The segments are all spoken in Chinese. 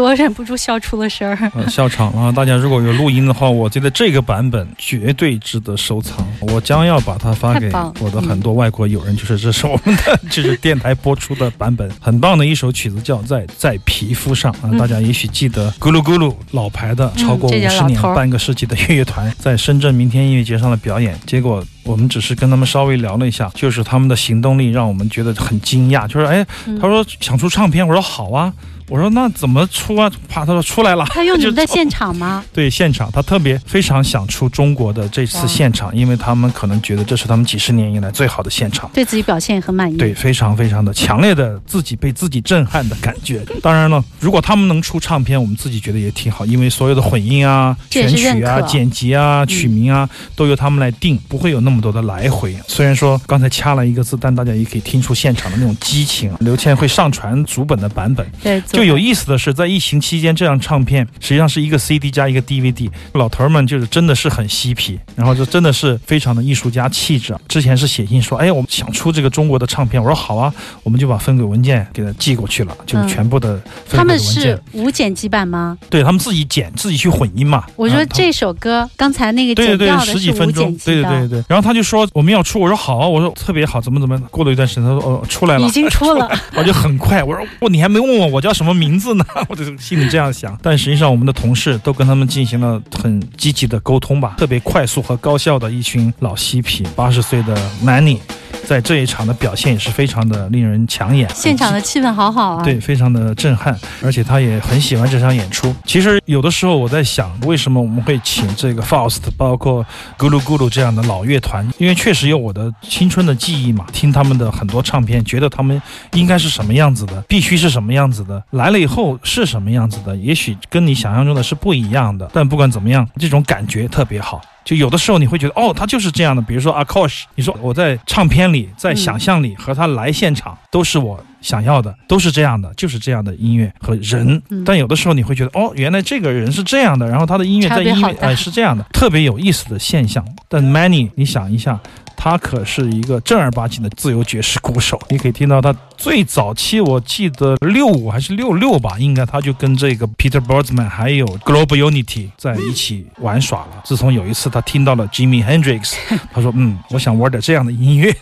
我忍不住笑出了声儿。呃笑场了啊！大家如果有录音的话，我觉得这个版本绝对值得收藏。我将要把它发给我的很多外国友人，就是这是我们的，就是电台播出的版本，很棒的一首曲子，叫《在在皮肤上》啊！大家也许记得咕噜咕噜老牌的超过五十年、半个世纪的乐乐团，在深圳明天音乐节上的表演，结果。我们只是跟他们稍微聊了一下，就是他们的行动力让我们觉得很惊讶。就是哎，嗯他说想出唱片，我说好啊，我说那怎么出啊？啪，他说出来了。他用你们 的就现场吗？对现场，他特别非常想出中国的这次现场，因为他们可能觉得这是他们几十年以来最好的现场。对自己表现也很满意。对，非常非常的强烈的自己被自己震撼的感觉。当然了，如果他们能出唱片，我们自己觉得也挺好，因为所有的混音啊、选曲啊、剪辑啊、曲名啊，都由他们来定，不会有那么多的来回。虽然说刚才掐了一个字，但大家也可以听出现场的那种激情。刘谦会上传主本的版本，对，就有意思的是，在疫情期间，这张唱片实际上是一个 CD 加一个 DVD。老头儿们就是真的是很嬉皮，然后就真的是非常的艺术家气质。之前是写信说，哎，我们想出这个中国的唱片，我说好啊，我们就把分轨文件给他寄过去了，就是嗯全部的分他们轨的文件是，无剪辑版吗？对他们自己剪，自己去混音嘛。我说这首歌刚才那个对对对，十几分钟对对对对。然后他就说我们要出，我说好啊，我说特别好，怎么怎么。过了一段时间，他说哦出来了，已经出了。我就很快，我说我你还没问我我叫什么名字呢，我就心里这样想。但实际上，我们的同事都跟他们进行了很积极的沟通吧，特别快速和高效的一群老嬉皮，八十岁的 Manny，在这一场的表现也是非常的令人抢眼，现场的气氛好好啊。对，非常的震撼，而且他也很喜欢这场演出。其实有的时候我在想，为什么我们会请这个 Faust，包括咕噜咕噜这样的老乐团？因为确实有我的青春的记忆嘛，听他们的很多唱片，觉得他们应该是什么样子的，必须是什么样子的，来了以后是什么样子的，也许跟你想象中的是不一样的。但不管怎么样，这种感觉特别好。就有的时候你会觉得，哦，他就是这样的。比如说 Akosh，你说我在唱片里、在想象里和他来现场，都是我想要的，都是这样的，就是这样的音乐和人。嗯但有的时候你会觉得，哦，原来这个人是这样的，然后他的音乐在音乐哎是这样的，特别有意思的现象。但 Many，你想一下。他可是一个正儿八经的自由爵士鼓手，你可以听到他最早期，我记得六五还是六六吧，应该他就跟这个 Peter Borzman 还有 Global Unity 在一起玩耍了。自从有一次他听到了 Jimi Hendrix，他说：“嗯，我想玩点这样的音乐。”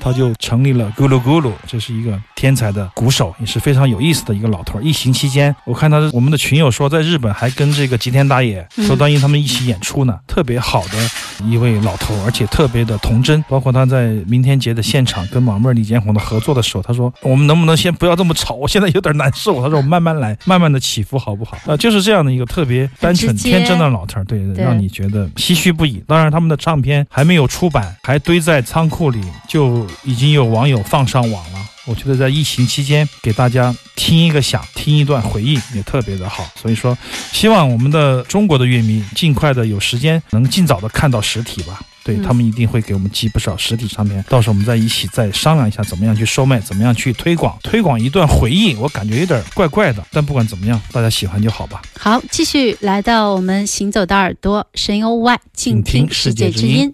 他就成立了咕噜咕噜，这是一个天才的鼓手，也是非常有意思的一个老头儿。疫情期间，我看他我们的群友说，在日本还跟这个吉田打野、嗯周端英他们一起演出呢，特别好的一位老头儿，而且特别的童真。包括他在明天节的现场跟马妹儿、李建宏的合作的时候，他说：“我们能不能先不要这么吵？我现在有点难受。”他说：“我慢慢来，慢慢的起伏，好不好？”啊，就是这样的一个特别单纯、天真的老头对让你觉得唏嘘不已。当然，他们的唱片还没有出版，还堆在仓库里，就已经有网友放上网了。我觉得在疫情期间给大家听一个响，听一段回忆也特别的好。所以说，希望我们的中国的乐迷尽快的有时间能尽早的看到实体吧。对、嗯他们一定会给我们寄不少实体唱片，到时候我们再一起再商量一下怎么样去售卖，怎么样去推广，推广一段回忆。我感觉有点怪怪的，但不管怎么样，大家喜欢就好吧。好，继续来到我们行走的耳朵，神游外，静听世界之音。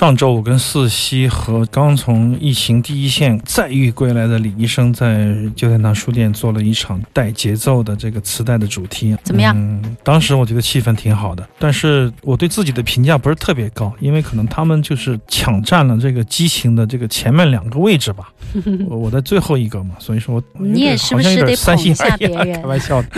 上周我跟四喜和刚从疫情第一线再遇归来的李医生，在旧天堂书店做了一场带节奏的这个磁带的主题，怎么样？嗯，当时我觉得气氛挺好的，但是我对自己的评价不是特别高，因为可能他们就是抢占了这个激情的这个前面两个位置吧，我我在最后一个嘛，所以说 你也是不是得三心二意？开玩笑的，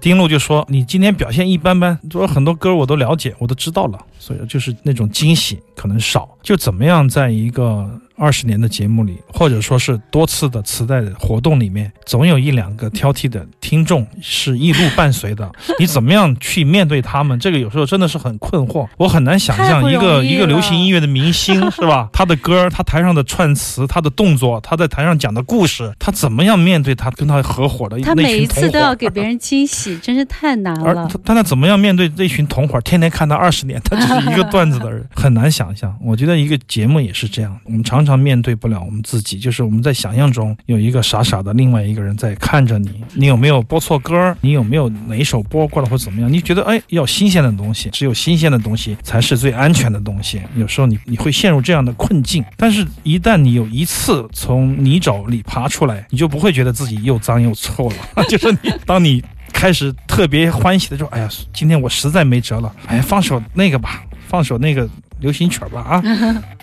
丁路就说你今天表现一般般，说很多歌我都了解，我都知道了，所以就是那种惊喜可能少，就怎么样在一个。二十年的节目里，或者说是多次的磁带的活动里面，总有一两个挑剔的听众是一路伴随的。你怎么样去面对他们？这个有时候真的是很困惑。我很难想象一个一个流行音乐的明星是吧？他的歌，他台上的串词，他的动作，他在台上讲的故事，他怎么样面对他跟他合伙的他每一次都要给别人惊喜，真是太难了。他他怎么样面对这群同伙？天天看他二十年，他只是一个段子的人，很难想象。我觉得一个节目也是这样，我们常常。他面对不了我们自己，就是我们在想象中有一个傻傻的另外一个人在看着你，你有没有播错歌？你有没有哪一首播过了或怎么样？你觉得哎，要新鲜的东西，只有新鲜的东西才是最安全的东西。有时候你你会陷入这样的困境，但是一旦你有一次从泥沼里爬出来，你就不会觉得自己又脏又臭了。就是你当你开始特别欢喜的时候，哎呀，今天我实在没辙了，哎，放首那个吧，放首那个流行曲吧，啊。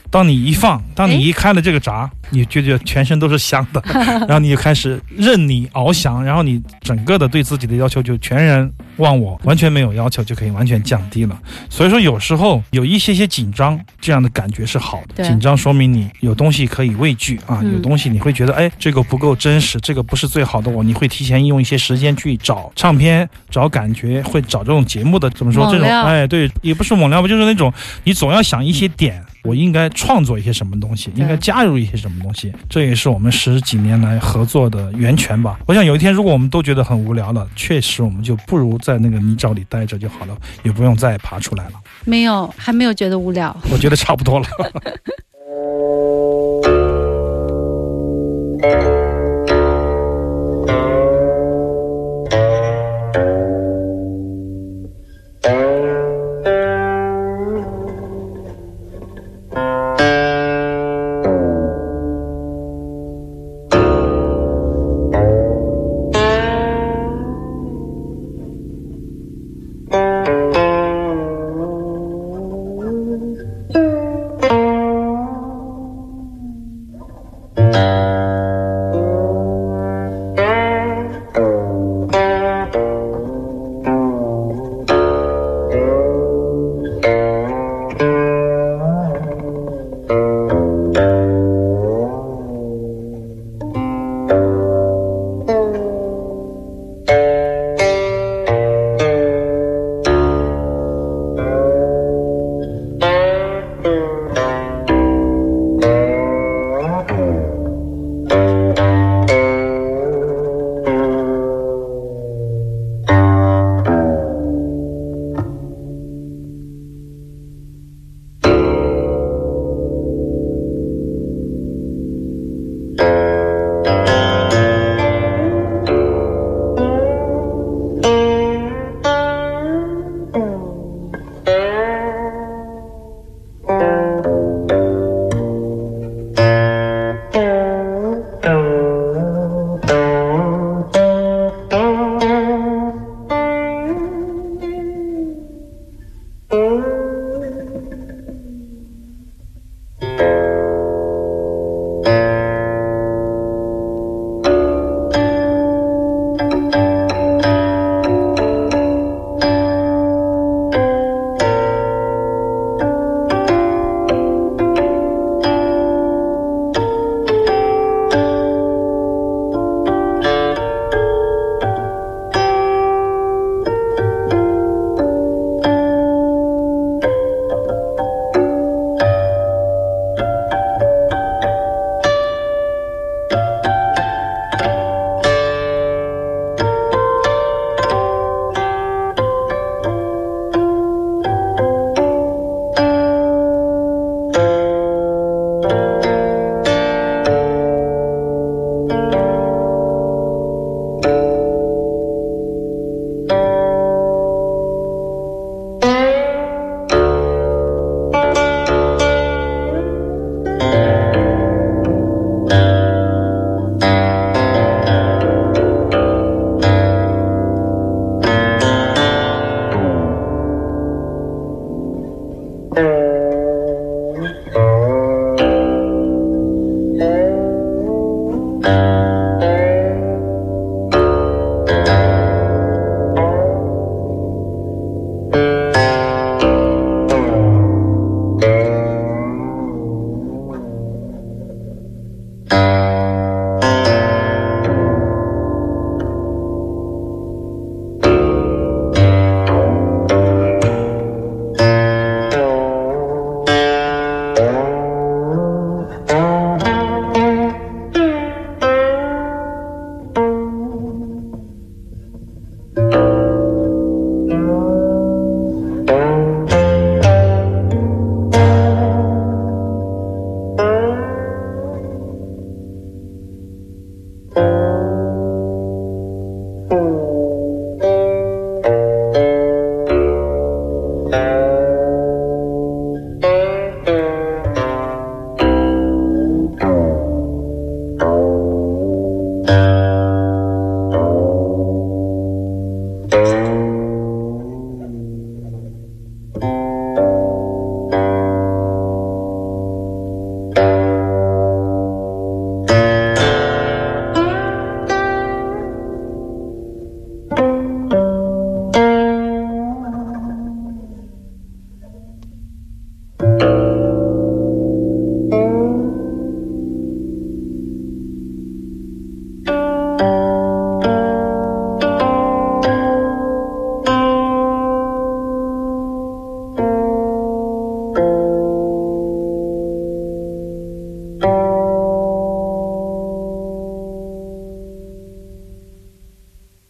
当你一放，当你一开了这个闸。你就觉得全身都是香的，然后你就开始任你翱翔，然后你整个的对自己的要求就全然忘我，完全没有要求就可以完全降低了。所以说有时候有一些些紧张，这样的感觉是好的。紧张说明你有东西可以畏惧啊，有东西你会觉得哎这个不够真实，这个不是最好的我，你会提前用一些时间去找唱片、找感觉，会找这种节目的怎么说这种哎对，也不是猛料吧，就是那种你总要想一些点，我应该创作一些什么东西，应该加入一些什么。东西，这也是我们十几年来合作的源泉吧。我想有一天，如果我们都觉得很无聊了，确实我们就不如在那个泥沼里待着就好了，也不用再爬出来了。没有，还没有觉得无聊。我觉得差不多了。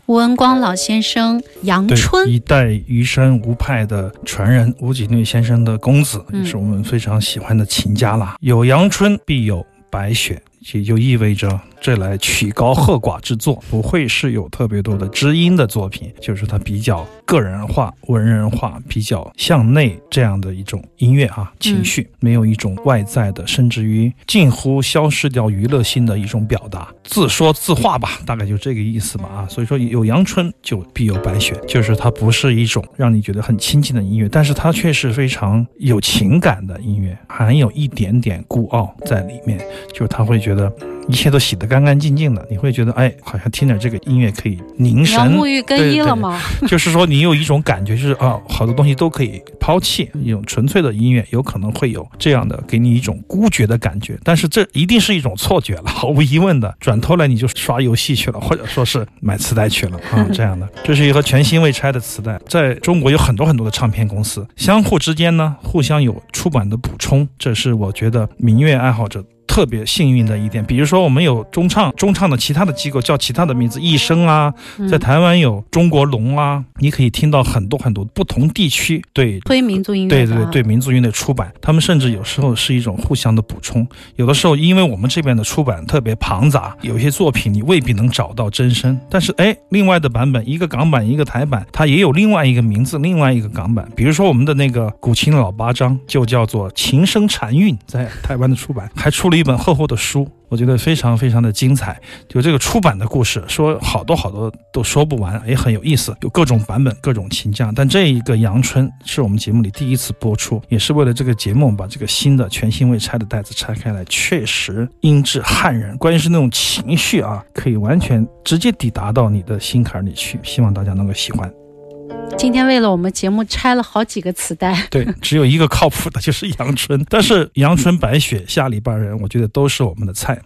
文光老先生，杨春，一代虞山吴派的传人，吴景略先生的公子，嗯也是我们非常喜欢的琴家啦。有阳春，必有白雪。也就意味着这来曲高和寡之作不会是有特别多的知音的作品，就是它比较个人化、文人化，比较向内这样的一种音乐啊，情绪、没有一种外在的，甚至于近乎消失掉娱乐性的一种表达，自说自话吧，大概就这个意思吧啊。所以说有阳春就必有白雪，就是它不是一种让你觉得很亲近的音乐，但是它却是非常有情感的音乐，含有一点点孤傲在里面，就是他会觉得。一切都洗得干干净净的，你会觉得，哎，好像听着这个音乐可以凝神，沐浴更衣了吗？就是说你有一种感觉，就是啊，好多东西都可以抛弃，一种纯粹的音乐有可能会有这样的给你一种孤绝的感觉，但是这一定是一种错觉了，毫无疑问的。转头来你就刷游戏去了，或者说是买磁带去了啊，这样的。这是一盒全新未拆的磁带，在中国有很多很多的唱片公司，相互之间呢互相有出版的补充，这是我觉得民乐爱好者。特别幸运的一点，比如说我们有中唱，中唱的其他的机构叫其他的名字，艺声啊，嗯。在台湾有中国龙啊，你可以听到很多很多不同地区对推民族音乐对对对，民族音乐的出版，他们甚至有时候是一种互相的补充。有的时候，因为我们这边的出版特别庞杂，有些作品你未必能找到真声，但是哎，另外的版本，一个港版，一个台版，它也有另外一个名字，另外一个港版。比如说我们的那个古琴老八章，就叫做《琴声禅韵》，在台湾的出版，还出了一本厚厚的书。我觉得非常非常的精彩，就这个出版的故事，说好多好多都说不完，也很有意思，有各种版本、各种琴匠。但这一个阳春是我们节目里第一次播出，也是为了这个节目，把这个新的全新未拆的袋子拆开来，确实音质撼人，关键是那种情绪啊，可以完全直接抵达到你的心坎里去。希望大家能够喜欢。今天为了我们节目拆了好几个磁带，对，只有一个靠谱的，就是阳春。但是阳春白雪下里巴人，我觉得都是我们的菜。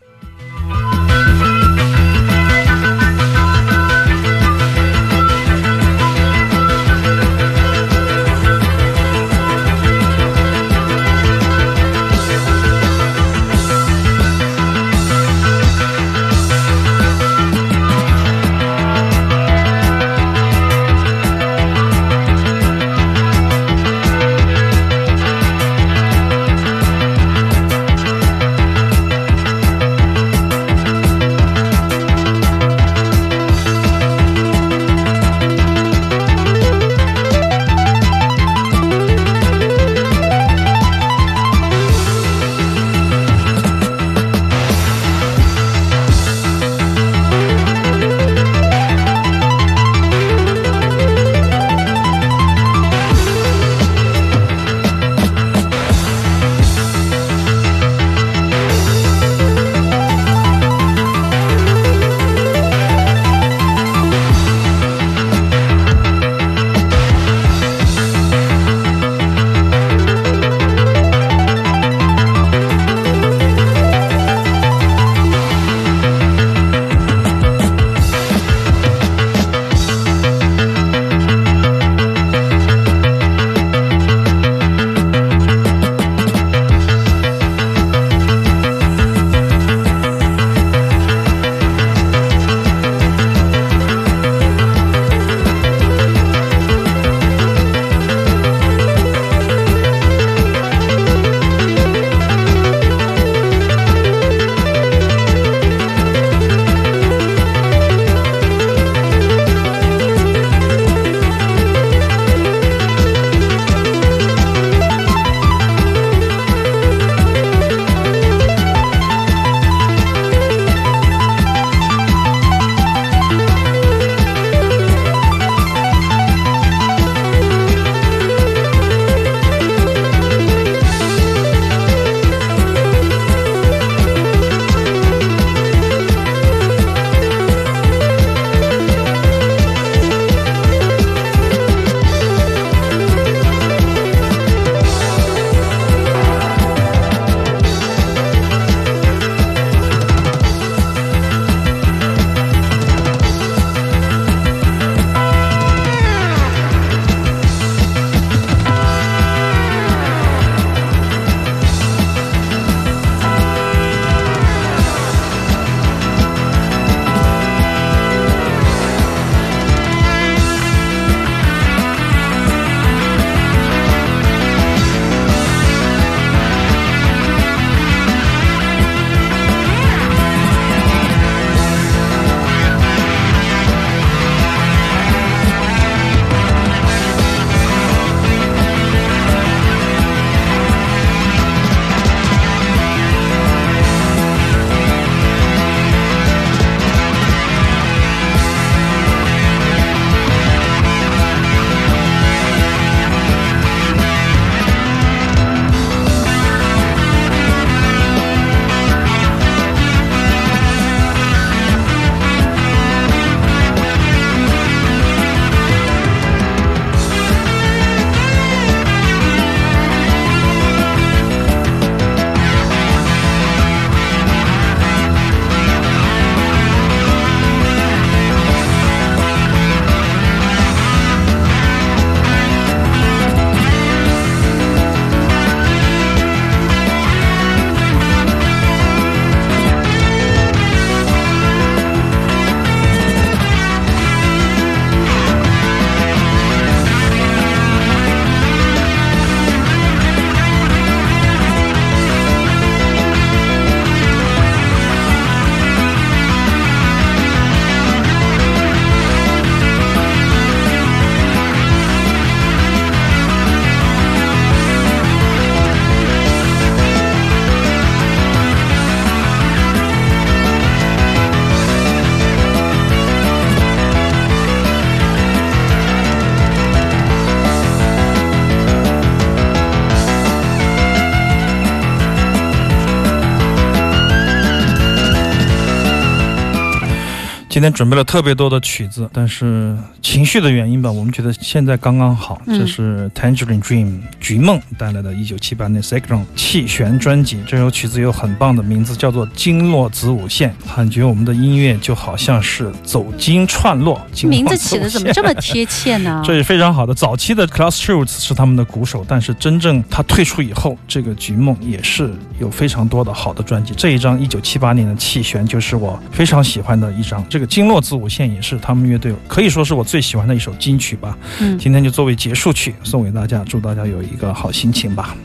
今天准备了特别多的曲子，但是情绪的原因吧，我们觉得现在刚刚好。这是 Tangerine Dream 菊梦带来的一九七八年 Second 气旋专辑。这首曲子有很棒的名字，叫做《经络子午线》，感觉我们的音乐就好像是走经串络。名字起的怎么这么贴切呢？这也非常好的。早期的 Klaus Schultz 是他们的鼓手，但是真正他退出以后，这个菊梦也是有非常多的好的专辑。这一张一九七八年的气旋就是我非常喜欢的一张。这个经络子午线也是他们乐队可以说是我最喜欢的一首金曲吧。嗯，今天就作为结束曲送给大家，祝大家有一个好心情吧。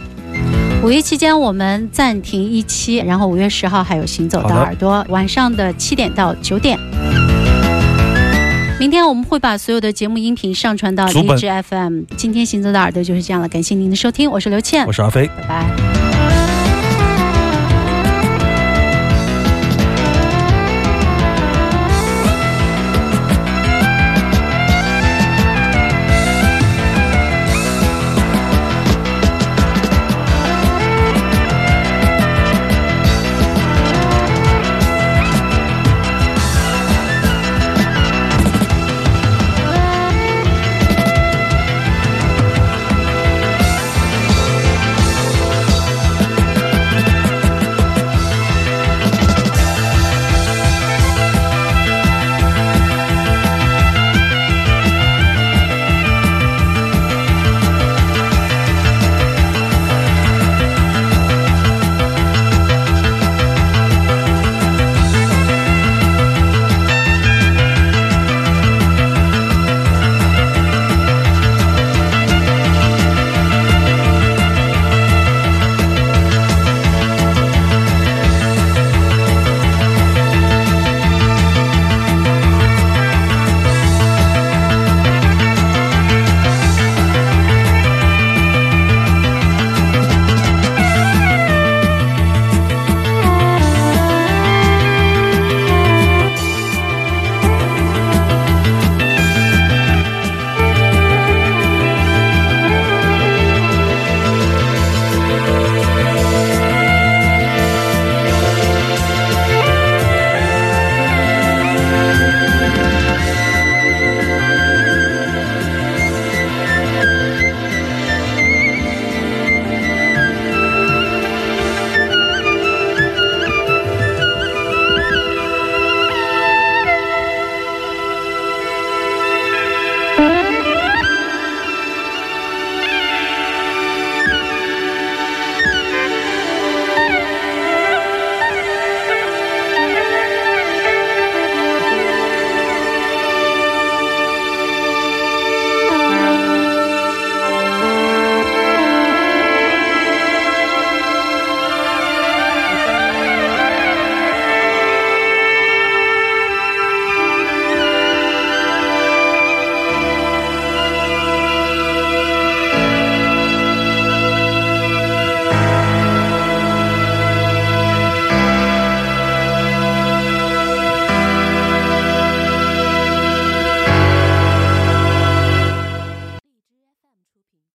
五一期间我们暂停一期，然后五月十号还有行走的耳朵，晚上的七点到九点。明天我们会把所有的节目音频上传到荔枝 FM。今天行走的耳朵就是这样了，感谢您的收听，我是刘倩，我是阿飞，拜拜。